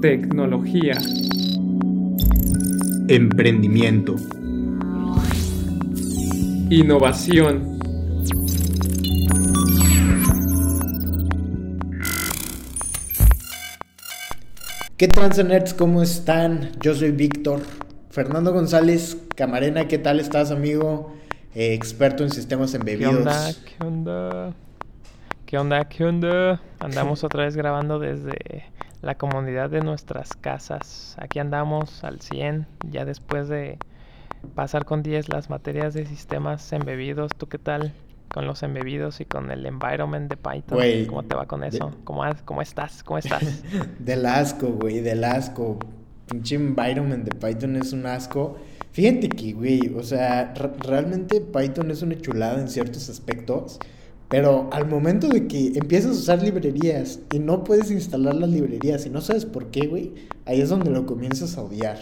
tecnología, emprendimiento, innovación. ¿Qué transa ¿Cómo están? Yo soy Víctor. Fernando González Camarena, ¿qué tal estás, amigo? Eh, experto en sistemas embebidos. ¿Qué onda? ¿Qué onda? ¿Qué onda? ¿Qué onda? Andamos otra vez grabando desde la comunidad de nuestras casas. Aquí andamos al 100, ya después de pasar con 10 las materias de sistemas embebidos. ¿Tú qué tal con los embebidos y con el environment de Python? ¿Cómo te va con eso? ¿Cómo, ¿Cómo, estás? ¿Cómo estás? del asco, güey, del asco. Pinche environment de Python es un asco. Fíjate que, güey, o sea, realmente Python es una chulada en ciertos aspectos. Pero al momento de que empiezas a usar librerías y no puedes instalar las librerías y no sabes por qué, güey, ahí es donde lo comienzas a odiar.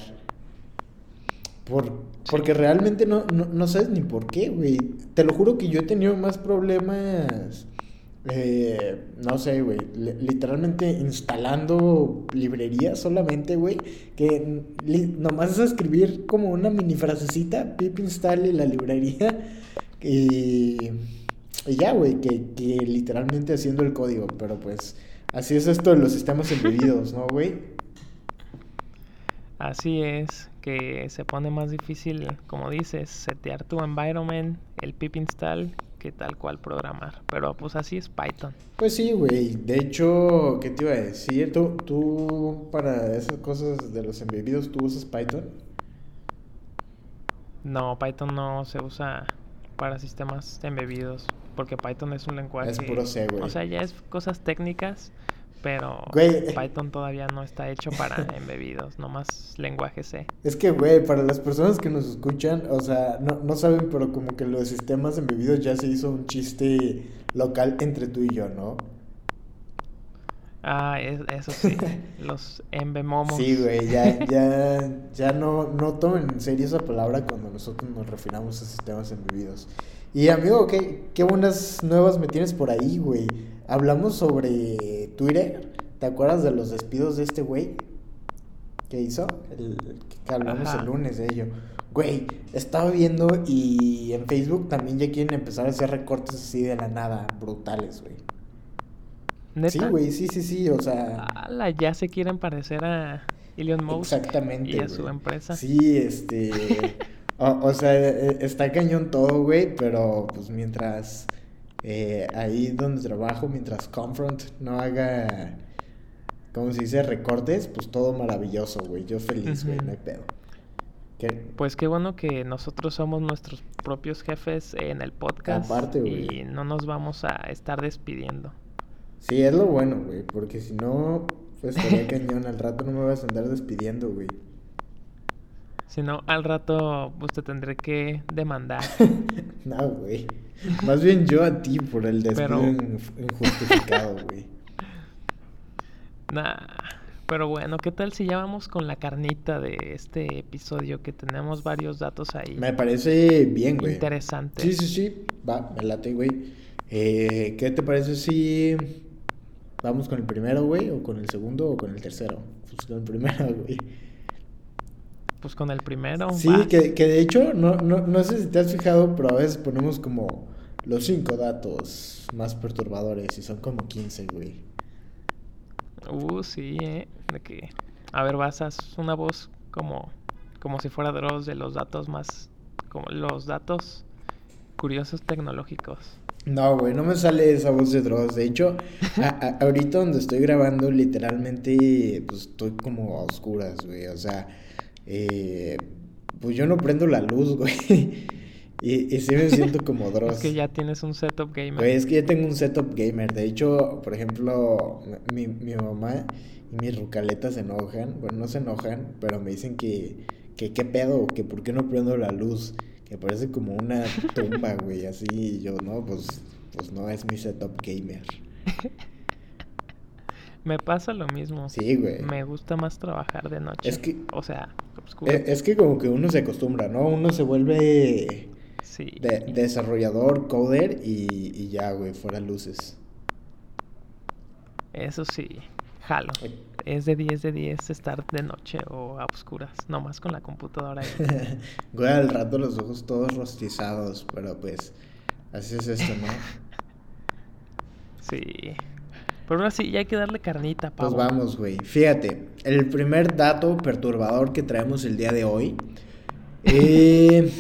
Por, porque realmente no, no, sabes ni por qué, güey. Te lo juro que yo he tenido más problemas, eh, no sé, güey, literalmente instalando librerías solamente, güey, que nomás es escribir como una mini frasecita, pip instale la librería y y ya, güey, que, literalmente haciendo el código, pero pues así es esto de los sistemas embebidos, ¿no, güey? Así es, que se pone más difícil, como dices, setear tu environment, el pip install, que tal cual programar. Pero pues así es Python. Pues sí, güey. De hecho, ¿qué te iba a decir? ¿Tú, tú para esas cosas de los embebidos, ¿tú usas Python? No, Python no se usa para sistemas embebidos porque Python es un lenguaje... Es puro C, güey. O sea, ya es cosas técnicas, pero Python todavía no está hecho para embebidos, nomás lenguaje C. Es que, güey, para las personas que nos escuchan, o sea, no, no saben, pero como que los sistemas embebidos ya se hizo un chiste local entre tú y yo, ¿no? Ah, eso sí, los embemomos. Sí, güey, ya, ya, ya no, no tomen en serio esa palabra cuando nosotros nos refinamos a sistemas embebidos. Y amigo, ¿qué, qué buenas nuevas me tienes por ahí, güey. Hablamos sobre Twitter. ¿Te acuerdas de los despidos de este güey? ¿Qué hizo? El, que hablamos el lunes de ello. Güey, estaba viendo y en Facebook también ya quieren empezar a hacer recortes así de la nada, brutales, güey. ¿Neta? Sí, güey, sí, sí, sí, o sea... Ala, ya se quieren parecer a Elon Musk Exactamente, y a su empresa. Sí, este... O, sea, e, e, está cañón todo, güey, pero pues mientras eh, ahí donde trabajo, mientras Confront no haga, ¿cómo se dice? Recortes, pues todo maravilloso, güey. Yo feliz, güey, no hay pedo. Pues qué bueno que nosotros somos nuestros propios jefes en el podcast. Aparte, güey. Y no nos vamos a estar despidiendo. Sí, es lo bueno, güey, porque si no, pues estaría cañón. Al rato no me vas a andar despidiendo, güey. Si no, al rato pues te tendré que demandar. no, güey. Más bien yo a ti por el despido injustificado, güey. Nah. Pero bueno, ¿qué tal si ya vamos con la carnita de este episodio? Que tenemos varios datos ahí. Me parece bien, güey. Interesante. Sí, sí, sí. Va, me late, güey. Eh, ¿Qué te parece si vamos con el primero, güey? ¿O con el segundo o con el tercero? Pues con el primero, güey. Pues con el primero. Sí, que, que, de hecho, no, no, no sé si te has fijado, pero a veces ponemos como los cinco datos más perturbadores y son como 15, güey. Uh, sí, eh. De que, a ver, basas una voz como, como si fuera Dross de los datos más, como los datos curiosos tecnológicos. No, güey, no me sale esa voz de Dross. De hecho, ahorita donde estoy grabando, literalmente, pues estoy como a oscuras, güey. O sea, eh, pues yo no prendo la luz, güey. Y, y sí me siento como Dross. es que ya tienes un setup gamer. Güey, es que ya tengo un setup gamer. De hecho, por ejemplo, mi, mi mamá y mis rucaletas se enojan. Bueno, no se enojan, pero me dicen que, que qué pedo, que por qué no prendo la luz. Que parece como una tumba, güey. Así, y yo, no, pues, pues no es mi setup gamer. Me pasa lo mismo. Sí, güey. Me gusta más trabajar de noche. Es que. O sea, Es, que como que uno se acostumbra, ¿no? Uno se vuelve. Sí. desarrollador, coder y, y ya, güey, fuera luces. Eso sí, jalo. es de 10 de 10 estar de noche o a oscuras, nomás con la computadora ahí. Güey, al rato los ojos todos rostizados, pero pues así es esto, ¿no? Sí. Pero ahora sí, ya hay que darle carnita, Pues pavo. vamos, güey. Fíjate, el primer dato perturbador que traemos el día de hoy. eh,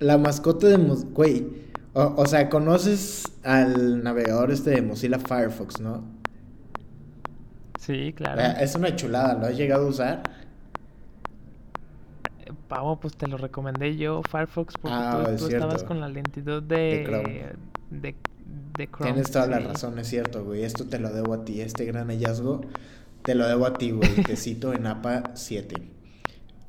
la mascota de... Güey, o, o sea, conoces al navegador este de Mozilla Firefox, ¿no? Sí, claro. Eh, Es una chulada, ¿lo has llegado a usar? Eh, Pavo, pues te lo recomendé yo, Firefox, porque Ah, tú, es tú estabas con la lentitud De de... Chrome. De, de Chrome. Tienes toda la razón, es cierto, güey. Esto te lo debo a ti, este gran hallazgo. Te lo debo a ti, güey. Te cito en APA 7.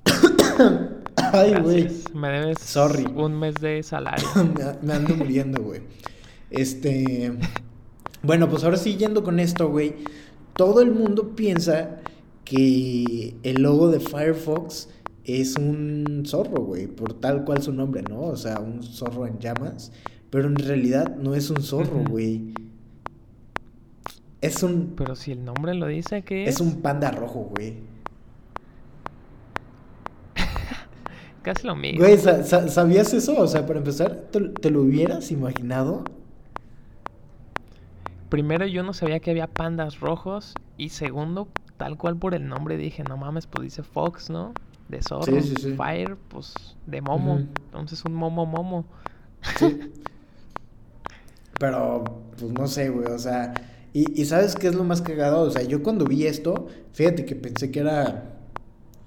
Ay, güey. Me debes Sorry. un mes de salario. me, me ando muriendo, güey. Este. Bueno, pues ahora sí, yendo con esto, güey. Todo el mundo piensa que el logo de Firefox es un zorro, güey. Por tal cual su nombre, ¿no? O sea, un zorro en llamas. Pero en realidad no es un zorro, güey. Es un. Pero si el nombre lo dice, ¿qué es? Es un panda rojo, güey. Casi lo mismo. Güey, sa- sa- ¿sabías eso? O sea, para empezar, ¿te, te lo hubieras imaginado? Primero yo no sabía que había pandas rojos y segundo, tal cual por el nombre dije, no mames, pues dice Fox, ¿no? De zorro. Sí, sí, sí. Fire, pues de momo. Entonces un momo momo. Sí. Pero, pues no sé, güey, o sea, y, y ¿sabes qué es lo más cagado? O sea, yo cuando vi esto, fíjate que pensé que era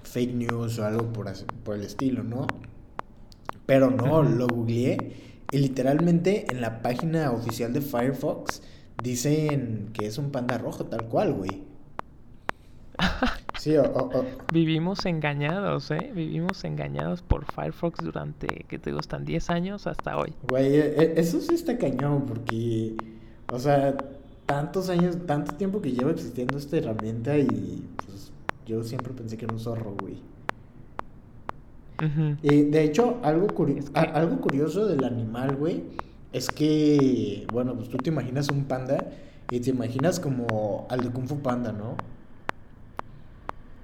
fake news o algo por, así- por el estilo, ¿no? Pero no, lo googleé y literalmente en la página oficial de Firefox dicen que es un panda rojo, tal cual, güey. Sí, o, o- o- Vivimos engañados, ¿eh? Vivimos engañados por Firefox durante, ¿qué te gustan? 10 años hasta hoy. Güey, e- e- eso sí está cañón, porque, o sea, tantos años, tanto tiempo que lleva existiendo esta herramienta y pues yo siempre pensé que era un zorro, güey. Y de hecho, algo, Es que- algo curioso del animal, güey, es que, bueno, pues tú te imaginas un panda y te imaginas como al de Kung Fu Panda, ¿no?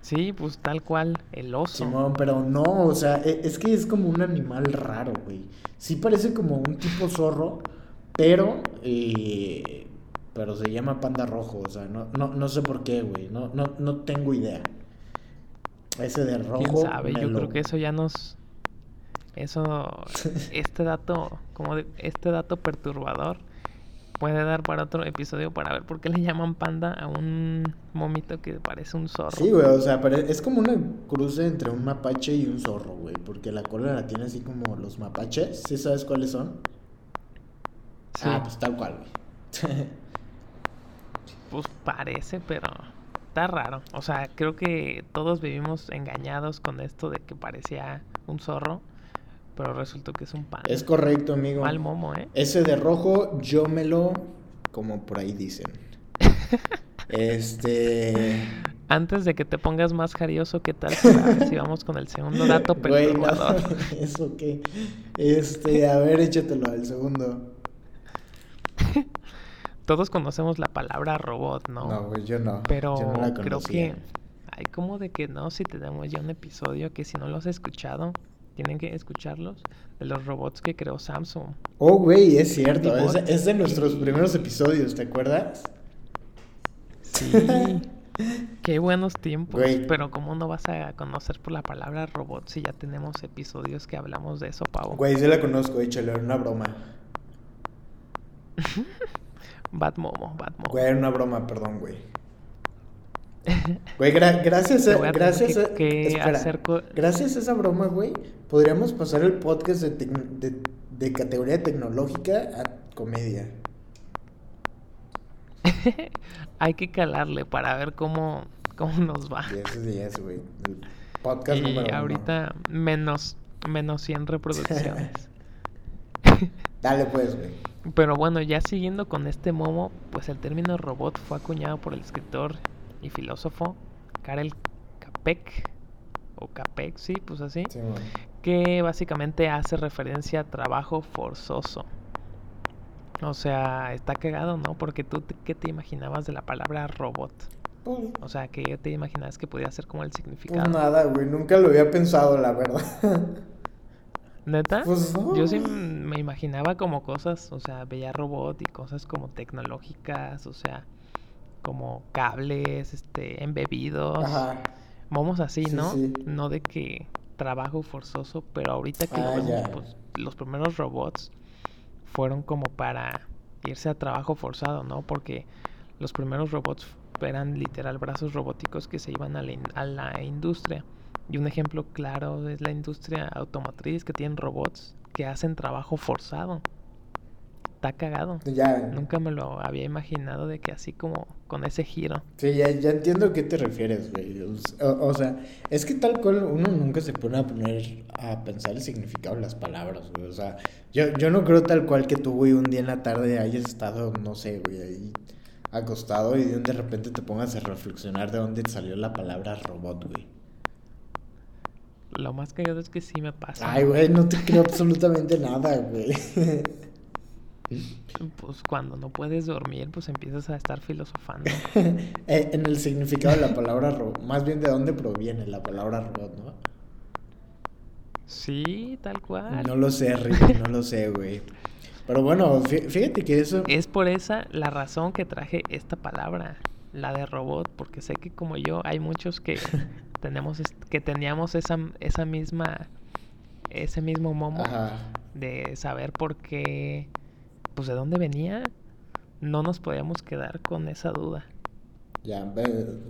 Sí, pues tal cual, el oso. Simón, pero no, o sea, e- es que es como un animal raro, güey. Sí parece como un tipo zorro, pero, eh, pero se llama panda rojo, o sea, no, no, no sé por qué, güey, no, no, no tengo idea. Ese de rojo. ¿Quién sabe? Yo lo- creo que eso ya nos... Eso, este dato, como de- este dato perturbador puede dar para otro episodio para ver por qué le llaman panda a un momito que parece un zorro. Sí, güey, o sea, es como una cruce entre un mapache y un zorro, güey, porque la cola la tiene así como los mapaches, ¿sí sabes cuáles son? Sí, Ah, pues tal cual, güey. pues parece, pero está raro. O sea, creo que todos vivimos engañados con esto de que parecía un zorro, pero resultó que es un panda. es correcto, amigo. Mal momo, ¿eh? Ese de rojo, yo me lo. Como por ahí dicen. Este. Antes de que te pongas más jarioso, ¿qué tal si, a ver si vamos con el segundo dato perturbador? Eso qué. Este, a ver, échatelo al segundo. Todos conocemos la palabra robot, ¿no? No, güey, yo no. Pero yo no la creo que hay como de que no, si tenemos ya un episodio que si no lo has escuchado, tienen que escucharlos, de los robots que creó Samsung. Oh, güey, es cierto. Es, de nuestros primeros episodios, ¿te acuerdas? Sí, qué buenos tiempos. Güey. Pero ¿cómo no vas a conocer por la palabra robot si ya tenemos episodios que hablamos de eso, Pavo? Güey, sí la conozco, échale, era una broma. Bad Momo, Bad Momo. Güey, era una broma, perdón, güey. Güey, gra- gracias a, gracias que- que espera, gracias a esa broma, güey, podríamos pasar el podcast de, de, de categoría tecnológica a comedia. Hay que calarle para ver cómo, cómo nos va. 10 de 10, güey. El podcast Y número uno. ahorita menos, menos 100 reproducciones. Dale, pues, güey. Pero bueno, ya siguiendo con este momo, pues el término robot fue acuñado por el escritor y filósofo Karel Capek, o Capek, sí, pues así, Sí, que básicamente hace referencia a trabajo forzoso. O sea, está cagado, ¿no? Porque tú, te- ¿qué te imaginabas de la palabra robot? Pues, O sea, que te imaginas que podía ser como el significado. pues nada, güey. Nunca lo había pensado, la verdad. ¿Neta? Pues no. Yo sí me imaginaba como cosas, o sea, veía robot y cosas como tecnológicas, o sea, como cables, este, embebidos, Ajá. momos así, Sí, ¿no? sí. No de que trabajo forzoso, pero ahorita que lo Ah, vemos, pues los primeros robots fueron como para irse a trabajo forzado, ¿no? Porque los primeros robots eran literal brazos robóticos que se iban a la, in- a la industria. Y un ejemplo claro es la industria automotriz que tienen robots que hacen trabajo forzado. Está cagado. Ya. Nunca me lo había imaginado de que así como con ese giro. Sí, ya, ya entiendo a qué te refieres, güey. O, sea, es que tal cual uno nunca se pone a poner a pensar el significado de las palabras, güey. O sea, yo, yo no creo tal cual que tú, güey, un día en la tarde hayas estado, no sé, güey, ahí acostado y de repente te pongas a reflexionar de dónde salió la palabra robot, güey. Lo más cagado es que sí me pasa. Ay, güey, no te creo absolutamente nada, güey. Pues cuando no puedes dormir, pues empiezas a estar filosofando. Eh, en el significado de la palabra robot, más bien de dónde proviene la palabra robot, ¿no? Sí, tal cual. No lo sé, Ricky, no lo sé, güey. Pero bueno, fí- fíjate que eso... Es por esa la razón que traje esta palabra, la de robot, porque sé que como yo hay muchos que tenemos que teníamos esa esa misma ese mismo momo Ajá. de saber por qué pues de dónde venía. No nos podíamos quedar con esa duda. Ya,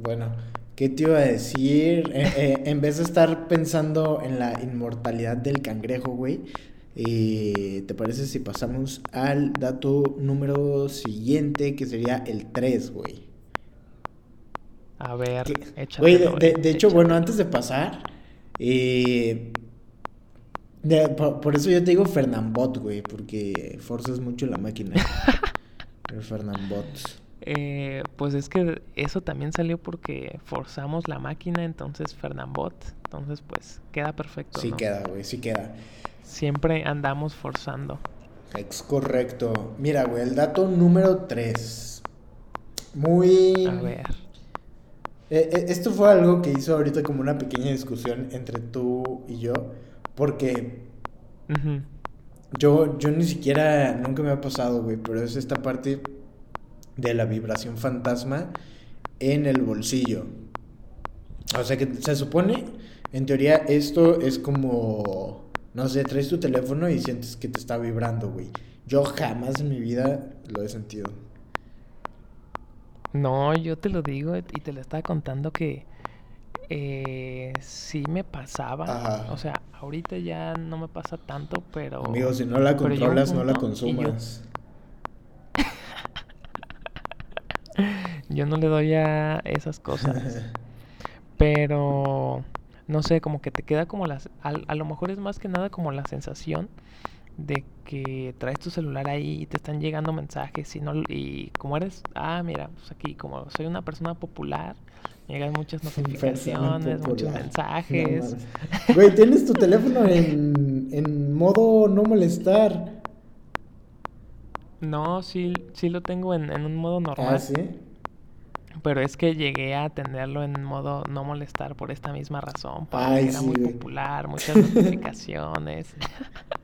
bueno, ¿qué te iba a decir? Eh, eh, en vez de estar pensando en la inmortalidad del cangrejo, güey, eh, ¿te parece si pasamos al dato número siguiente, que sería el 3, güey? A ver, Güey, de, de- de hecho, bueno, antes de pasar, eh, de- por, por eso yo te digo Fernambot, güey, porque forzas mucho la máquina. El Fernambot. Eh, pues es que eso también salió porque forzamos la máquina, entonces Fernambot, entonces pues queda perfecto. Sí ¿no? queda, güey, sí queda. Siempre andamos forzando. Es correcto. Mira, güey, el dato número 3. Muy... A ver. Eh, eh, esto fue algo que hizo ahorita como una pequeña discusión entre tú y yo, porque yo, yo ni siquiera, nunca me ha pasado, güey, pero es esta parte de la vibración fantasma en el bolsillo. O sea que se supone, en teoría, esto es como, no sé, traes tu teléfono y sientes que te está vibrando, güey. Yo jamás en mi vida lo he sentido. No, yo te lo digo y te lo estaba contando que eh, sí me pasaba. Ajá. O sea, ahorita ya no me pasa tanto, pero... Amigo, si no la controlas, no la yo- consumas. Yo no le doy a esas cosas. Pero no sé, como que te queda como las. A, a lo mejor es más que nada como la sensación de que traes tu celular ahí y te están llegando mensajes y no y como eres, ah, mira, pues aquí como soy una persona popular, me llegan muchas notificaciones, muchos mensajes. No. Güey, tienes tu teléfono en, en modo no molestar. No, sí, sí lo tengo en, en un modo normal. Ah, sí. Pero es que llegué a tenerlo en modo no molestar por esta misma razón, porque Ay, era sí, muy güey. popular, muchas notificaciones.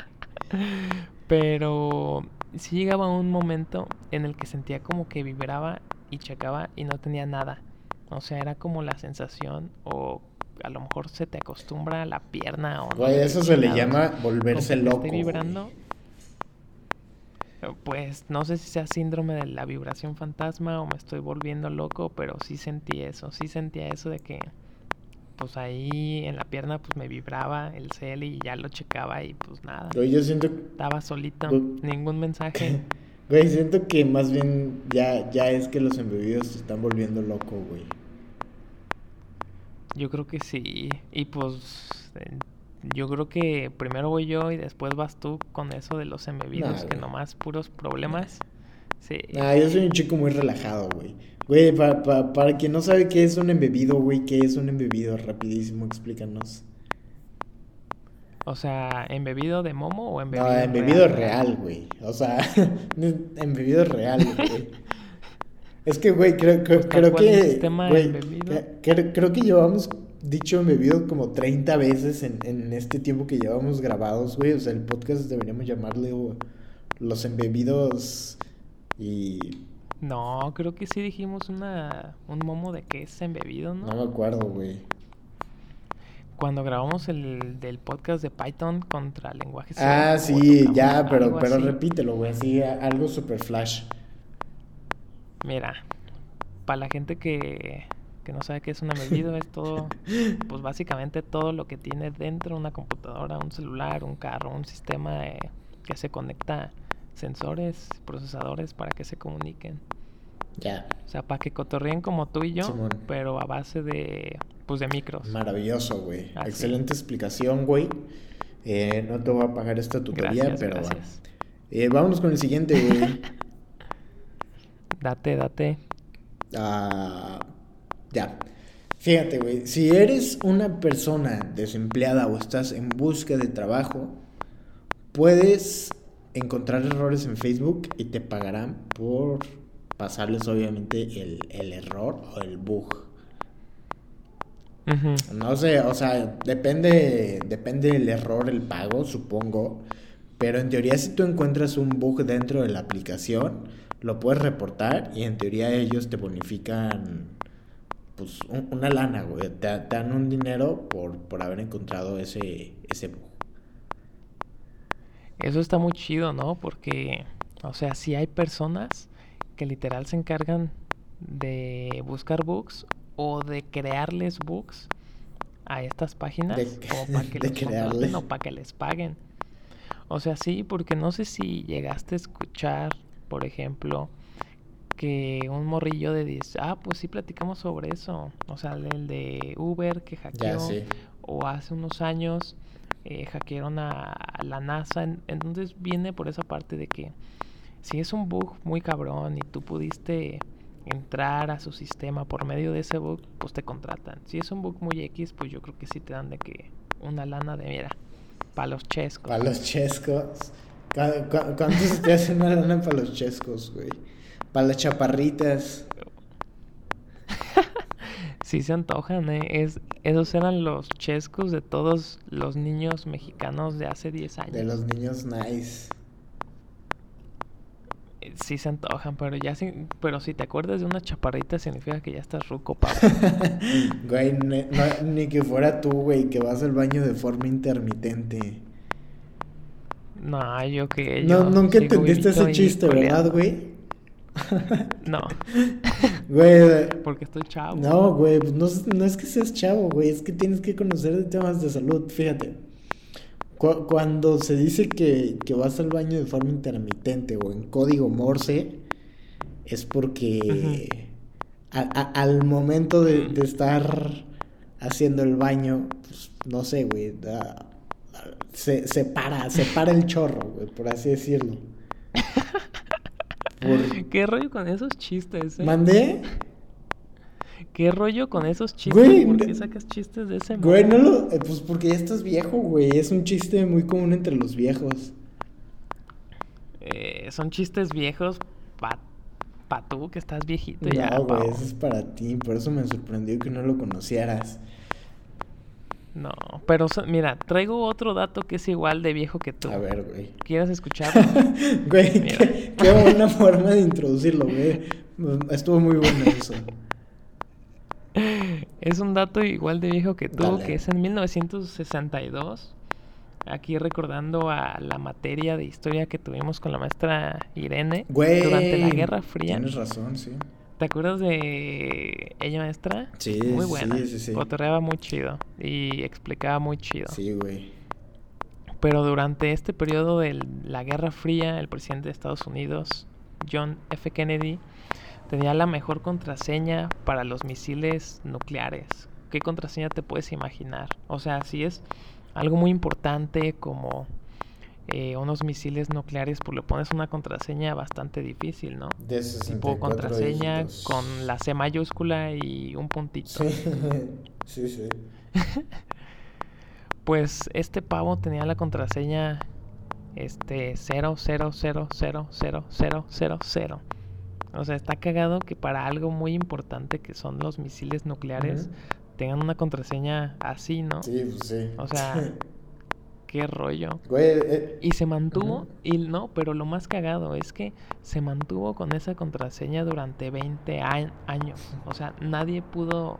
Pero sí llegaba un momento en el que sentía como que vibraba y checaba y no tenía nada. O sea, era como la sensación o a lo mejor se te acostumbra la pierna o no eso se le llama volverse loco. esté güey. vibrando. Pues no sé si sea síndrome de la vibración fantasma o me estoy volviendo loco, pero sí sentí eso, sí sentía eso de que pues ahí en la pierna pues me vibraba el cel y ya lo checaba y pues nada, Güey, yo siento, estaba solito, Güey. ningún mensaje. güey, siento que más bien ya, ya es que los embebidos se están volviendo loco, güey. Yo creo que sí, y pues yo creo que primero voy yo y después vas tú con eso de los embebidos, Nah, que nomás puros problemas. Sí. Ah, yo soy un chico muy relajado, güey. Güey, pa- pa- para quien no sabe qué es un embebido, güey, ¿qué es un embebido? Rapidísimo, explícanos. O sea, ¿embebido de momo o embebido No, embebido real, güey. O sea, embebido real, güey. Es que, güey, creo, creo, creo que. güey, creo, creo que llevamos dicho embebido como 30 veces en, en este tiempo que llevamos grabados, güey. O sea, el podcast deberíamos llamarle Los Embebidos y. No, creo que sí dijimos una, un momo de que es embebido, ¿no? No me acuerdo, güey. Cuando grabamos el del podcast de Python contra lenguajes. Ah, sí, ya, pero, pero así. repítelo, güey. Así, algo super flash. Mira, para la gente que, que no sabe qué es un embebido, es todo, pues básicamente todo lo que tiene dentro una computadora, un celular, un carro, un sistema eh, que se conecta sensores, procesadores para que se comuniquen. Ya. O sea, para que cotorreen como tú y yo, Simón. pero a base de, pues de micros. Maravilloso, güey. Excelente explicación, güey. Eh, no te voy a pagar esta tutoría, Gracias, pero gracias. Eh, vámonos con el siguiente, güey. Date, date. Ah, ya. Fíjate, güey. Si eres una persona desempleada o estás en busca de trabajo, puedes encontrar errores en Facebook y te pagarán por pasarles, obviamente, el, el error o el bug. No sé, o sea, depende, depende del error, el pago, supongo. Pero en teoría, si tú encuentras un bug dentro de la aplicación, lo puedes reportar y en teoría ellos te bonifican, pues, un- una lana, güey. Te, te dan un dinero por, por haber encontrado ese, ese bug. Eso está muy chido, ¿no? Porque, o sea, si hay personas que literal se encargan de buscar bugs o de crearles bugs a estas páginas De- como para que contraten crearles. o para que les paguen. O sea, sí, porque no sé si llegaste a escuchar, por ejemplo, que un morrillo de 10, ah, pues sí platicamos sobre eso. O sea, el de Uber que Ya, hackeó sí. o hace unos años eh, hackearon a, la NASA. en- Entonces viene por esa parte de que si es un bug muy cabrón y tú pudiste entrar a su sistema por medio de ese bug, pues te contratan. Si es un bug muy X, pues yo creo que sí te dan de que una lana de, mira, para los chescos. Para los chescos. ¿Cu- cu- ¿Cuántos te hacen una lana para los chescos, güey? Para las chaparritas. Sí se antojan, ¿eh? Es, esos eran los chescos de todos los niños mexicanos de hace 10 años. De los niños nice. Eh, Sí se antojan, pero ya si, pero si te acuerdas de una chaparrita significa que ya estás ruco, papá. Güey, ne- no- ni que fuera tú, güey, que vas al baño de forma intermitente. No, yo que No, nunca entendiste ese chiste, ¿verdad, güey? No, Güey, porque estoy chavo. no, güey, pues no, es- no es que seas chavo, güey, es que tienes que conocer de temas de salud, fíjate. Cu- cuando se dice que, que vas al baño de forma intermitente o en código Morse, es porque a- a- al momento de, de estar haciendo el baño, pues no sé, güey, da- se, se para, se para el chorro, güey, por así decirlo. Por- ¿Qué rollo con esos chistes, eh? ¿Mandé? ¿Qué rollo con esos chistes? Güey, ¿Por qué sacas chistes de ese Güey, modo? no lo. eh, pues porque ya estás viejo, güey. Es un chiste muy común entre los viejos. Eh, son chistes viejos pa, pa tú que estás viejito ya, No, güey, pao. eso es para ti. Por eso me sorprendió que no lo conocieras. No, pero mira, traigo otro dato que es igual de viejo que tú. A ver, güey. ¿Quieres escucharlo? Güey, qué, qué buena forma de introducirlo, güey. Estuvo muy bueno eso. Es un dato igual de viejo que tú, Dale. que es en 1962. Aquí recordando a la materia de historia que tuvimos con la maestra Irene Güey. durante la Guerra Fría. Tienes razón, sí. ¿Te acuerdas de ella, maestra? Sí, Muy sí, buena. sí, sí. Cotorreaba muy chido y explicaba muy chido. Sí, güey. Pero durante este periodo de la Guerra Fría, el presidente de Estados Unidos, John F. Kennedy, tenía la mejor contraseña para los misiles nucleares. ¿Qué contraseña te puedes imaginar? O sea, si es algo muy importante como eh, unos misiles nucleares, pues le pones una contraseña bastante difícil, ¿no? De 64 Tipo contraseña dígitos. con la C mayúscula y un puntito. Sí, sí, sí. Pues este pavo tenía la contraseña este 00000000. O sea, está cagado que para algo muy importante que son los misiles nucleares Ujú. tengan una contraseña así, ¿no? Sí, pues sí. O sea, qué rollo. Güey, eh, Y se mantuvo, y no, pero lo más cagado es que se mantuvo con esa contraseña durante 20 a- años. O sea, nadie pudo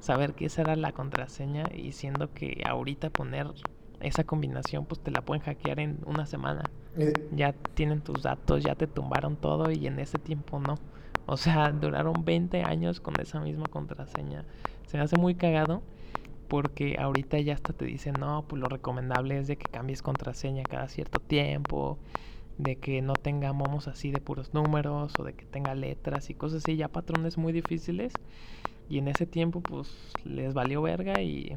saber que esa era la contraseña y siendo que ahorita poner esa combinación pues te la pueden hackear en una semana. eh, Ya tienen tus datos, ya te tumbaron todo y en ese tiempo no. O sea, duraron 20 años con esa misma contraseña. Se me hace muy cagado porque ahorita ya hasta te dicen, no, pues lo recomendable es de que cambies contraseña cada cierto tiempo, de que no tenga momos así de puros números o de que tenga letras y cosas así, ya patrones muy difíciles. Y en ese tiempo pues les valió verga y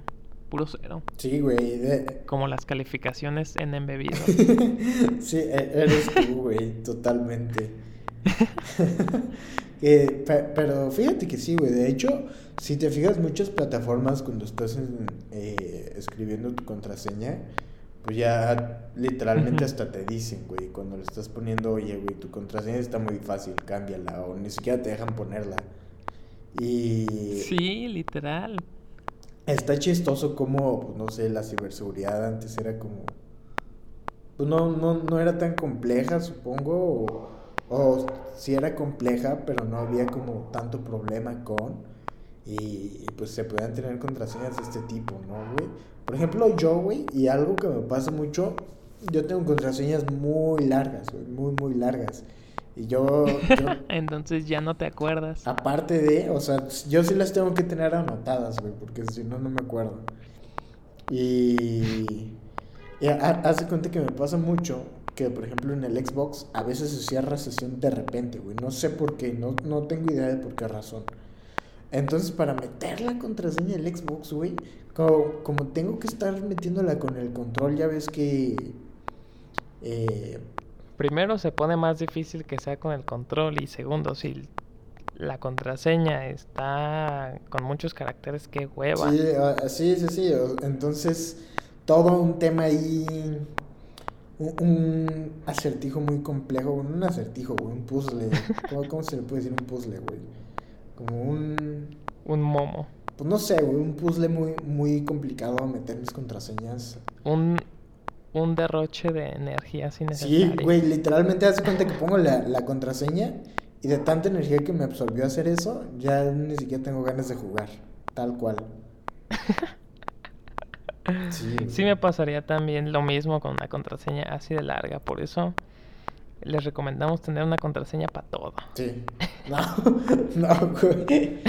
puro cero. sí, güey. de- Como las calificaciones en embebido. sí, e- eres tú, güey, totalmente. Pe- pero fíjate que sí, güey. De hecho, si te fijas, muchas plataformas cuando estás en, eh, escribiendo tu contraseña, pues ya literalmente hasta te dicen, güey, cuando le estás poniendo, oye, güey, tu contraseña está muy fácil, cámbiala, o ni siquiera te dejan ponerla. Y Sí, literal. Está chistoso como, pues, no sé, la ciberseguridad antes era como... Pues no, no, no era tan compleja, supongo, o, o sí era compleja, pero no había como tanto problema con... Y, y, pues se podían tener contraseñas de este tipo, ¿no, güey? Por ejemplo, yo, güey, y algo que me pasa mucho, yo tengo contraseñas muy largas, güey, muy, muy largas. Y yo, yo Entonces ya no te acuerdas. Aparte de, o sea, yo sí las tengo que tener anotadas, güey, porque si no, no me acuerdo. Y, y ha- haz de cuenta que me pasa mucho que, por ejemplo, en el Xbox a veces se cierra sesión de repente, güey. No sé por qué, no, no tengo idea de por qué razón. Entonces, para meter la contraseña del Xbox, güey, como, como tengo que estar metiéndola con el control, ya ves que... eh, Primero se pone más difícil que sea con el control y segundo, si la contraseña está con muchos caracteres, qué hueva. Sí, ah, sí, sí, sí. Entonces, todo un tema ahí. Un, un acertijo muy complejo. bueno, Un acertijo, güey. Un puzzle. ¿Cómo, cómo se le puede decir un puzzle, güey? Como un. Un momo. Pues no sé, güey. Un puzzle muy, muy complicado a meter mis contraseñas. Un, un derroche de energía Sí, innecesario. güey. Literalmente, hace cuenta que pongo la, la contraseña. Y de tanta energía que me absorbió hacer eso, ya ni siquiera tengo ganas de jugar. Tal cual. Sí, Sí me pasaría también lo mismo con una contraseña así de larga, por eso les recomendamos tener una contraseña para todo. Sí. No, no, güey.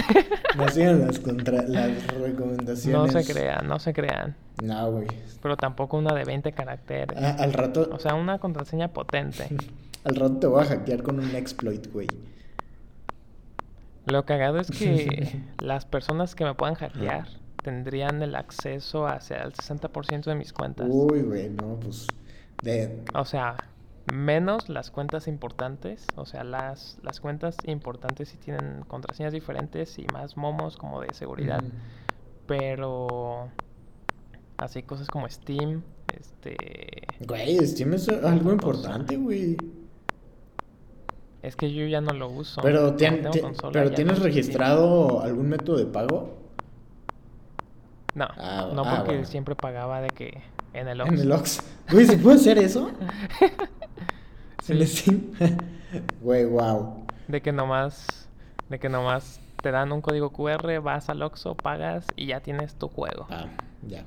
No sigan las, contra las No recomendaciones. se crean, no se crean. No, güey. Pero tampoco una de 20 caracteres. A- al rato. O sea, una contraseña potente. Al rato te voy a hackear con un exploit, güey. Lo cagado es que las personas que me puedan hackear tendrían el acceso hacia el 60% de mis cuentas. Uy, güey, no, pues. De. O sea, menos las cuentas importantes. O sea, las, las cuentas importantes sí tienen contraseñas diferentes y más momos como de seguridad. Pero así cosas como Steam, este Güey, Steam es algo importante, güey. es que yo ya no lo uso. Pero, ya ¿tienes no- registrado algún método de pago? No, Ah, no ah, porque bueno. siempre pagaba de que en el En Oxxo. el Ox. Güey, ¿se puede hacer eso? ¿En Sí. Steam? Güey, wow. De que nomás de que nomás te dan un código QR, vas al Oxxo, pagas y ya tienes tu juego. Ah, ya.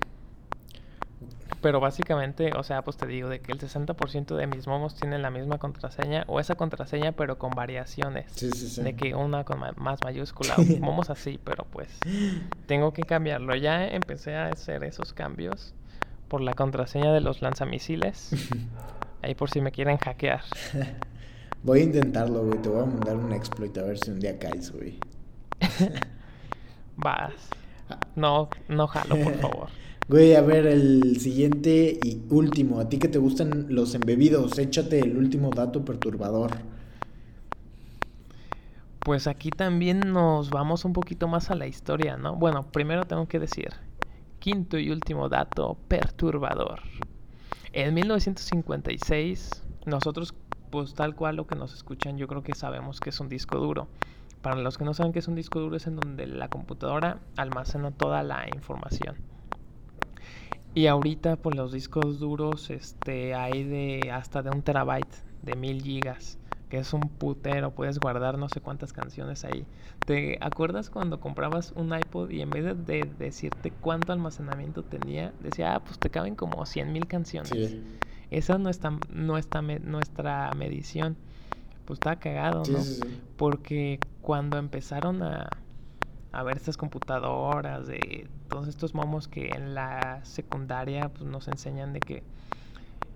Pero básicamente, o sea, pues te digo de que el 60% de mis momos tienen la misma contraseña o esa contraseña pero con variaciones. Sí, sí, sí. De que una con ma- más mayúscula, momos así, pero pues tengo que cambiarlo. Ya empecé a hacer esos cambios por la contraseña de los lanzamisiles. Ahí por si me quieren hackear. Voy a intentarlo, güey. Te voy a mandar un exploit a ver si un día caes, güey. Vas. No, no jalo, por favor. Güey, a ver, el siguiente y último. A ti que te gustan los embebidos, échate el último dato perturbador. Pues aquí también nos vamos un poquito más a la historia, ¿no? Bueno, primero tengo que decir, quinto y último dato perturbador. En 1956, nosotros pues tal cual lo que nos escuchan, yo creo que sabemos que es un disco duro. Para los que no saben que es un disco duro, es en donde la computadora almacena toda la información. Y ahorita, pues los discos duros, este, hay de hasta de un terabyte, de mil gigas, que es un putero, puedes guardar no sé cuántas canciones ahí. ¿Te acuerdas cuando comprabas un iPod y en vez de, decirte cuánto almacenamiento tenía, decía, ah, pues te caben como 100 mil canciones? Esa no está, no está nuestra medición. Pues está cagado, ¿no? Porque cuando empezaron a, a ver estas computadoras, de todos estos momos que en la secundaria pues, nos enseñan de que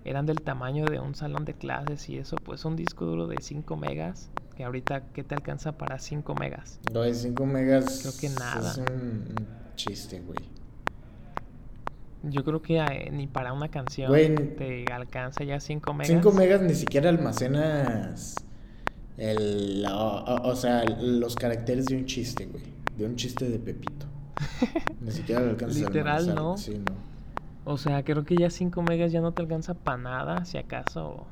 eran del tamaño de un salón de clases y eso, pues un disco duro de 5 megas, que ahorita, ¿qué te alcanza para 5 megas? No, de 5 megas. Creo que nada. Es un chiste, güey. Yo creo que eh, ni para una canción te alcanza ya 5 megas. 5 megas ni siquiera almacenas el, o, sea, los caracteres de un chiste, güey. De un chiste de Pepito. Ni siquiera lo alcanzas Literal, ¿no? Sí, no. O sea, creo que ya 5 megas ya no te alcanza para nada, si acaso.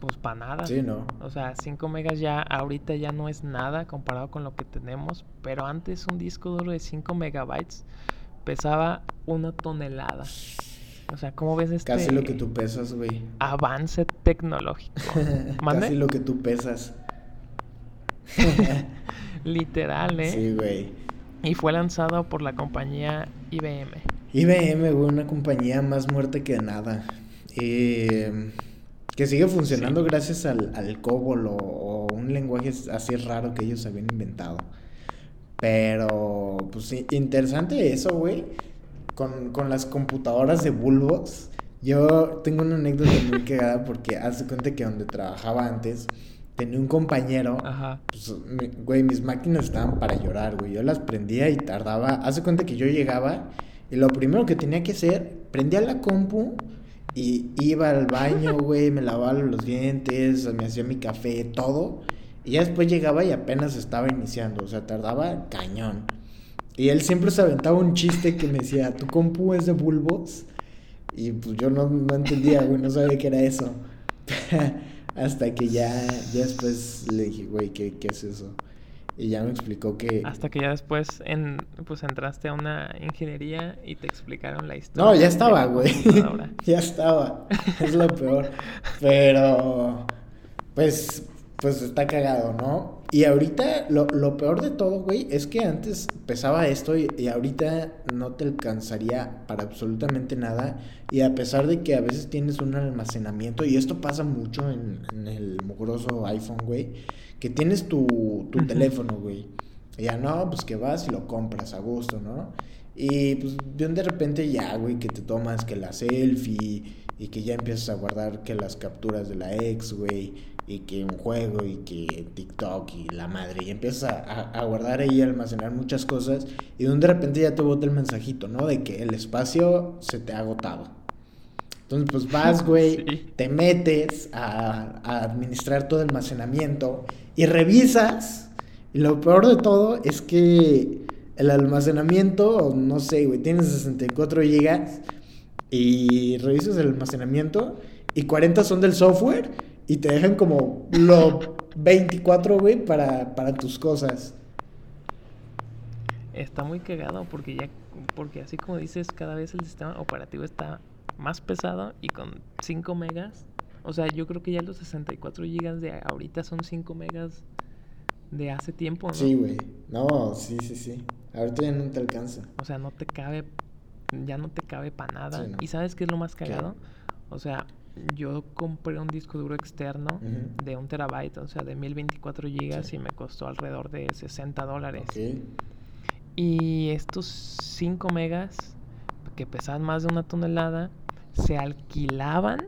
Pues para nada. Sí, no. O sea, 5 megas ya ahorita ya no es nada comparado con lo que tenemos. Pero antes un disco duro de 5 megabytes pesaba una tonelada. O sea, ¿cómo ves este... Casi lo que tú pesas, güey. Avance tecnológico. Casi lo que tú pesas. Literal, ¿eh? Sí, güey. Y fue lanzado por la compañía IBM. IBM, güey, una compañía más muerta que nada. Eh, que sigue funcionando gracias al, al COBOL o, un lenguaje así raro que ellos habían inventado. Pero, pues interesante eso, güey con, con las computadoras de bulbos. Yo tengo una anécdota muy cagada porque hace cuenta que donde trabajaba antes tenía un compañero. Ajá. Pues, güey, mis máquinas estaban para llorar, güey. Yo las prendía y tardaba. Hace cuenta que yo llegaba y lo primero que tenía que hacer, prendía la compu y iba al baño, güey, me lavaba los dientes, me hacía mi café, todo. Y ya después llegaba y apenas estaba iniciando. O sea, tardaba cañón. Y él siempre se aventaba un chiste que me decía, ¿tu compu es de bulbos? Y pues yo no, no entendía, güey, no sabía qué era eso. Hasta que ya, ya después le dije, güey, ¿qué, ¿qué es eso? Y ya me explicó que... Hasta que ya después en, pues entraste a una ingeniería y te explicaron la historia. No, ya estaba, güey. ya estaba. Es lo peor. Pero, pues, pues está cagado, ¿no? Y ahorita lo, lo, peor de todo, güey, es que antes pesaba esto y, ahorita no te alcanzaría para absolutamente nada. Y a pesar de que a veces tienes un almacenamiento, y esto pasa mucho en, el mugroso iPhone, güey, que tienes tu, tu teléfono, güey. Y ya no, pues que vas y lo compras a gusto, ¿no? Y pues de repente ya, güey, que te tomas que la selfie y que ya empiezas a guardar que las capturas de la ex, güey y que un juego y que TikTok y la madre y empiezas a, guardar ahí, a almacenar muchas cosas y de repente ya te bota el mensajito, ¿no? De que el espacio se te ha agotado. Entonces pues vas, güey, te metes a, a administrar todo el almacenamiento y revisas y lo peor de todo es que el almacenamiento, no sé, güey, tienes 64 gigas y revisas el almacenamiento y 40 son del software y te dejan como lo 24, güey, para, para tus cosas. Está muy cagado porque ya, porque así como dices, cada vez el sistema operativo está más pesado y con 5 megas. O sea, yo creo que ya los 64 gigas de ahorita son 5 megas de hace tiempo, ¿no? Sí, güey. No, sí, sí, sí. Ahorita ya no te alcanza. O sea, no te cabe, ya no te cabe para nada. ¿Y sabes qué es lo más cagado? O sea, yo compré un disco duro externo de un terabyte, o sea, de 1024 gigas y me costó alrededor de 60 dólares. Y estos 5 megas, que pesaban más de una tonelada, se alquilaban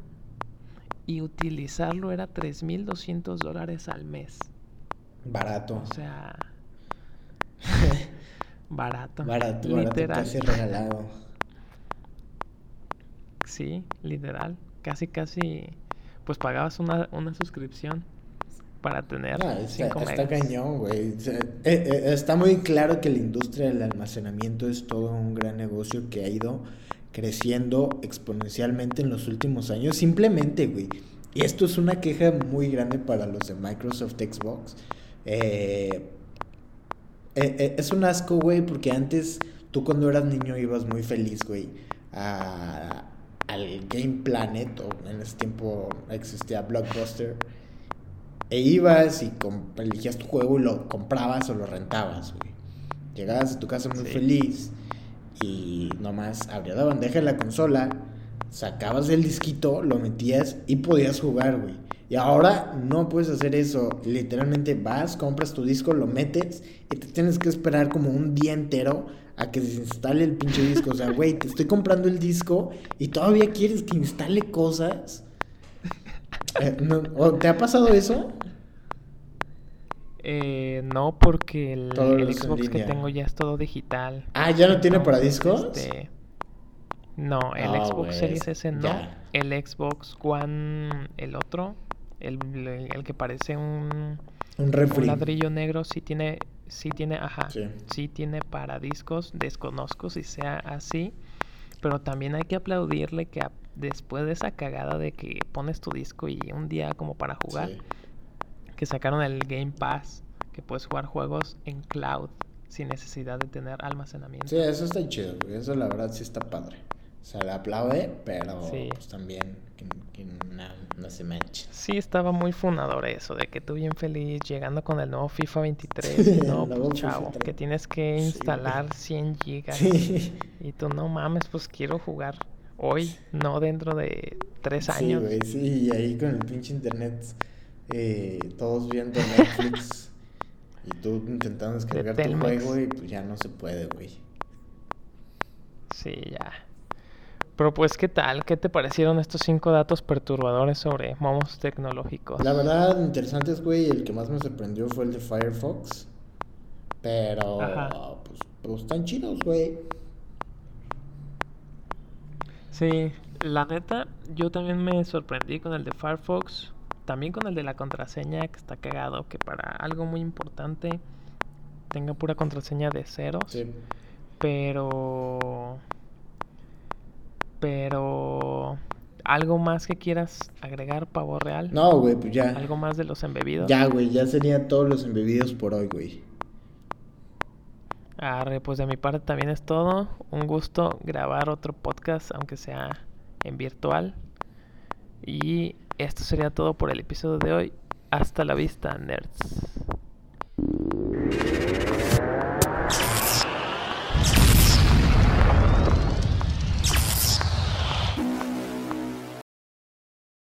y utilizarlo era 3.200 dólares al mes. Barato. O sea... barato. Barato, literal. barato, casi regalado. Sí, literal casi, casi, pues pagabas una, una suscripción para tener ah, está, está cañón, güey. Eh, eh, está muy claro que la industria del almacenamiento es todo un gran negocio que ha ido creciendo exponencialmente en los últimos años. Simplemente, güey, y esto es una queja muy grande para los de Microsoft Xbox. Eh, eh, es un asco, güey, porque antes tú cuando eras niño ibas muy feliz, güey, a, al Game Planet, o en ese tiempo existía Blockbuster, e ibas y elegías tu juego y lo comprabas o lo rentabas, güey. Llegabas a tu casa muy feliz y nomás abrías la bandeja de la consola, sacabas el disquito, lo metías y podías jugar, güey. Y ahora no puedes hacer eso. Literalmente vas, compras tu disco, lo metes y te tienes que esperar como un día entero a que se instale el pinche disco. O sea, güey, te estoy comprando el disco y todavía quieres que instale cosas. Eh, ¿Te ha pasado eso? Eh, no, porque el, Xbox que tengo ya es todo digital. Ah, ¿ya no tiene para discos? Este, no, el ah, Xbox Series S no. El Xbox One, el otro, el, el, que parece un, un, ladrillo negro, sí tiene, sí tiene, ajá, sí. tiene para discos. Desconozco si sea así, pero también hay que aplaudirle que después de esa cagada de que pones tu disco y un día como para jugar, que sacaron el Game Pass, que puedes jugar juegos en cloud sin necesidad de tener almacenamiento. Sí, eso está chido, eso la verdad sí está padre. O sea, le aplaude, pero pues también que, no, se manche. Sí, estaba muy fundador eso, de que tú bien feliz llegando con el nuevo FIFA 23. no, pues chavo, que tienes que instalar 100 gigas. Y tú, no mames, pues quiero jugar hoy, no dentro de tres años. Sí, güey, sí, y ahí con el pinche internet, eh, todos viendo Netflix. y tú intentando descargar tu juego y pues ya no se puede, güey. Sí, ya. Pero pues, ¿qué tal? ¿Qué te parecieron estos cinco datos perturbadores sobre momos tecnológicos? La verdad, interesantes, güey. El que más me sorprendió fue el de Firefox. Pero, pues, pues están chidos, güey. Sí, la neta, yo también me sorprendí con el de Firefox. También con el de la contraseña, que está cagado, que para algo muy importante tenga pura contraseña de ceros. Sí. Pero pero ¿Algo más que quieras agregar, Pavo Real? No, güey, pues ya. ¿Algo más de los embebidos? Ya, güey, ya serían todos los embebidos por hoy, güey. Arre, pues de mi parte también es todo. Un gusto grabar otro podcast, aunque sea en virtual. Y esto sería todo por el episodio de hoy. Hasta la vista, nerds.